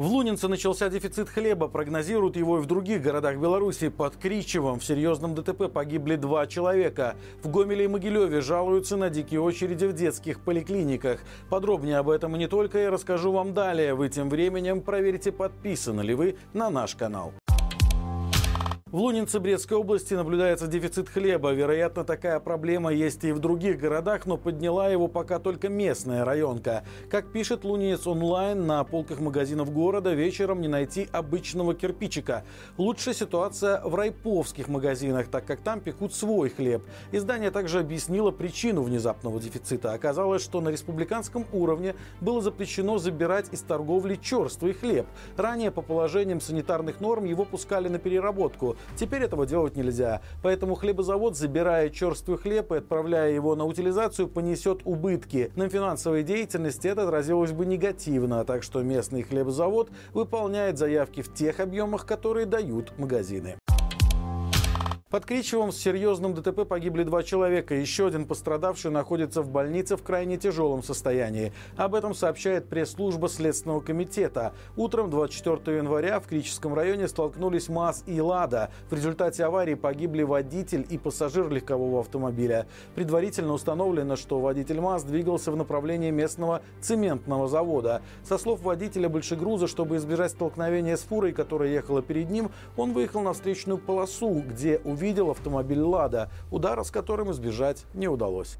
В Лунинце начался дефицит хлеба. Прогнозируют его и в других городах Беларуси. Под Кричевом в серьезном ДТП погибли два человека. В Гомеле и Могилеве жалуются на дикие очереди в детских поликлиниках. Подробнее об этом и не только я расскажу вам далее. Вы тем временем проверьте, подписаны ли вы на наш канал. В Лунинце Брестской области наблюдается дефицит хлеба. Вероятно, такая проблема есть и в других городах, но подняла его пока только местная районка. Как пишет Лунинец онлайн, на полках магазинов города вечером не найти обычного кирпичика. Лучшая ситуация в райповских магазинах, так как там пекут свой хлеб. Издание также объяснило причину внезапного дефицита. Оказалось, что на республиканском уровне было запрещено забирать из торговли черствый хлеб. Ранее по положениям санитарных норм его пускали на переработку. Теперь этого делать нельзя. Поэтому хлебозавод, забирая черствый хлеб и отправляя его на утилизацию, понесет убытки. На финансовой деятельности это отразилось бы негативно, так что местный хлебозавод выполняет заявки в тех объемах, которые дают магазины. Под Кричевом с серьезным ДТП погибли два человека. Еще один пострадавший находится в больнице в крайне тяжелом состоянии. Об этом сообщает пресс-служба Следственного комитета. Утром 24 января в Кричевском районе столкнулись МАЗ и «Лада». В результате аварии погибли водитель и пассажир легкового автомобиля. Предварительно установлено, что водитель МАЗ двигался в направлении местного цементного завода. Со слов водителя большегруза, чтобы избежать столкновения с фурой, которая ехала перед ним, он выехал на встречную полосу, где увидел увидел автомобиль «Лада», удара с которым избежать не удалось.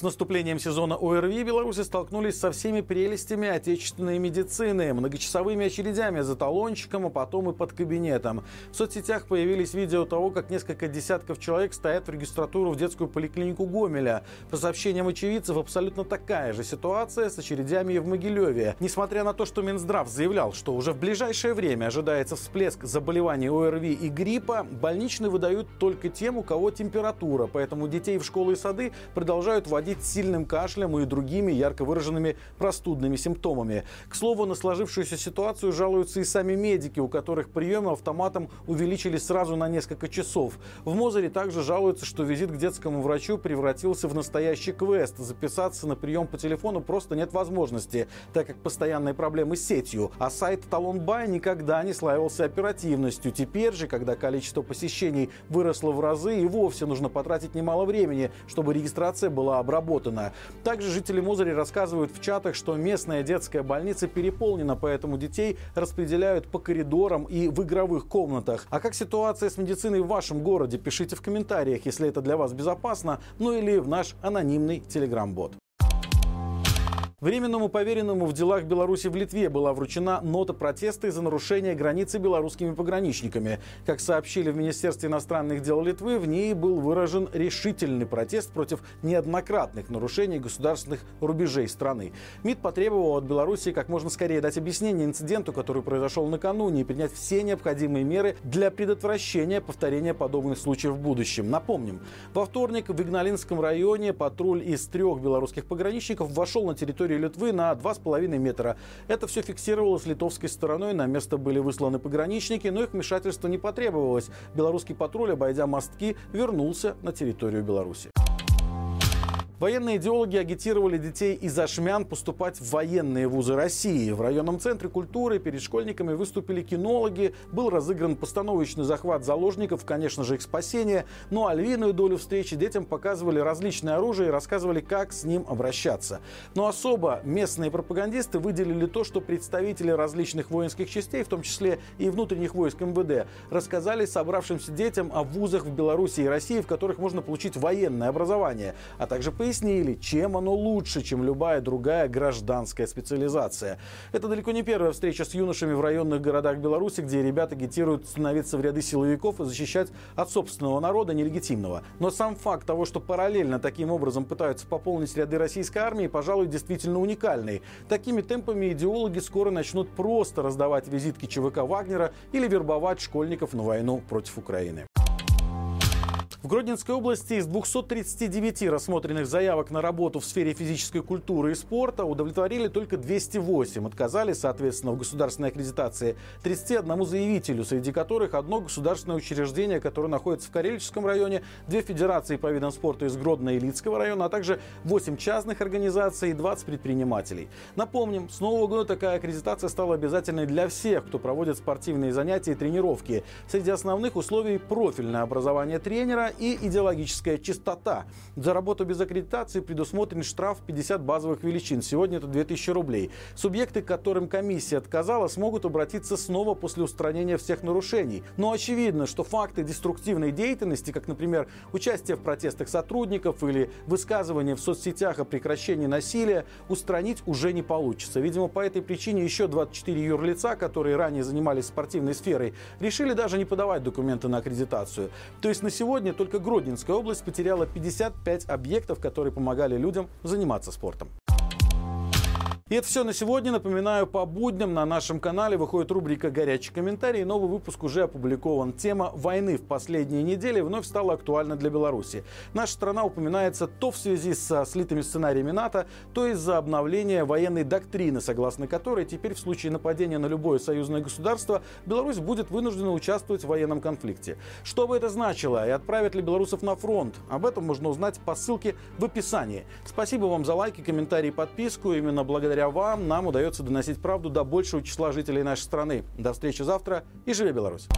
С наступлением сезона ОРВИ белорусы столкнулись со всеми прелестями отечественной медицины, многочасовыми очередями за талончиком, а потом и под кабинетом. В соцсетях появились видео того, как несколько десятков человек стоят в регистратуру в детскую поликлинику Гомеля. По сообщениям очевидцев, абсолютно такая же ситуация с очередями и в Могилеве. Несмотря на то, что Минздрав заявлял, что уже в ближайшее время ожидается всплеск заболеваний ОРВИ и гриппа, больничные выдают только тем, у кого температура, поэтому детей в школы и сады продолжают водить проводить сильным кашлем и другими ярко выраженными простудными симптомами. К слову, на сложившуюся ситуацию жалуются и сами медики, у которых приемы автоматом увеличились сразу на несколько часов. В Мозере также жалуются, что визит к детскому врачу превратился в настоящий квест. Записаться на прием по телефону просто нет возможности, так как постоянные проблемы с сетью. А сайт Талонбай никогда не славился оперативностью. Теперь же, когда количество посещений выросло в разы, и вовсе нужно потратить немало времени, чтобы регистрация была обработана обработана. Также жители Мозыри рассказывают в чатах, что местная детская больница переполнена, поэтому детей распределяют по коридорам и в игровых комнатах. А как ситуация с медициной в вашем городе? Пишите в комментариях, если это для вас безопасно, ну или в наш анонимный телеграм-бот. Временному поверенному в делах Беларуси в Литве была вручена нота протеста из-за нарушения границы белорусскими пограничниками. Как сообщили в Министерстве иностранных дел Литвы, в ней был выражен решительный протест против неоднократных нарушений государственных рубежей страны. МИД потребовал от Беларуси как можно скорее дать объяснение инциденту, который произошел накануне, и принять все необходимые меры для предотвращения повторения подобных случаев в будущем. Напомним, во вторник в Игналинском районе патруль из трех белорусских пограничников вошел на территорию территории Литвы на 2,5 метра. Это все фиксировалось литовской стороной. На место были высланы пограничники, но их вмешательство не потребовалось. Белорусский патруль, обойдя мостки, вернулся на территорию Беларуси. Военные идеологи агитировали детей из Ашмян поступать в военные вузы России. В районном центре культуры перед школьниками выступили кинологи, был разыгран постановочный захват заложников, конечно же, их спасение. Ну а львиную долю встречи детям показывали различное оружие и рассказывали, как с ним обращаться. Но особо местные пропагандисты выделили то, что представители различных воинских частей, в том числе и внутренних войск МВД, рассказали собравшимся детям о вузах в Беларуси и России, в которых можно получить военное образование, а также пояснить, пояснили, чем оно лучше, чем любая другая гражданская специализация. Это далеко не первая встреча с юношами в районных городах Беларуси, где ребята агитируют становиться в ряды силовиков и защищать от собственного народа нелегитимного. Но сам факт того, что параллельно таким образом пытаются пополнить ряды российской армии, пожалуй, действительно уникальный. Такими темпами идеологи скоро начнут просто раздавать визитки ЧВК Вагнера или вербовать школьников на войну против Украины. В Гродненской области из 239 рассмотренных заявок на работу в сфере физической культуры и спорта удовлетворили только 208. Отказали, соответственно, в государственной аккредитации 31 заявителю, среди которых одно государственное учреждение, которое находится в Карельческом районе, две федерации по видам спорта из Гродно и Лицкого района, а также 8 частных организаций и 20 предпринимателей. Напомним, с нового года такая аккредитация стала обязательной для всех, кто проводит спортивные занятия и тренировки. Среди основных условий профильное образование тренера и идеологическая чистота. За работу без аккредитации предусмотрен штраф 50 базовых величин. Сегодня это 2000 рублей. Субъекты, которым комиссия отказала, смогут обратиться снова после устранения всех нарушений. Но очевидно, что факты деструктивной деятельности, как, например, участие в протестах сотрудников или высказывание в соцсетях о прекращении насилия, устранить уже не получится. Видимо, по этой причине еще 24 юрлица, которые ранее занимались спортивной сферой, решили даже не подавать документы на аккредитацию. То есть на сегодня только Гродненская область потеряла 55 объектов, которые помогали людям заниматься спортом. И это все на сегодня. Напоминаю, по будням на нашем канале выходит рубрика «Горячий комментарий». Новый выпуск уже опубликован. Тема войны в последние недели вновь стала актуальна для Беларуси. Наша страна упоминается то в связи со слитыми сценариями НАТО, то из-за обновления военной доктрины, согласно которой теперь в случае нападения на любое союзное государство Беларусь будет вынуждена участвовать в военном конфликте. Что бы это значило и отправят ли белорусов на фронт? Об этом можно узнать по ссылке в описании. Спасибо вам за лайки, комментарии подписку. Именно благодаря благодаря вам нам удается доносить правду до большего числа жителей нашей страны. До встречи завтра и живи Беларусь!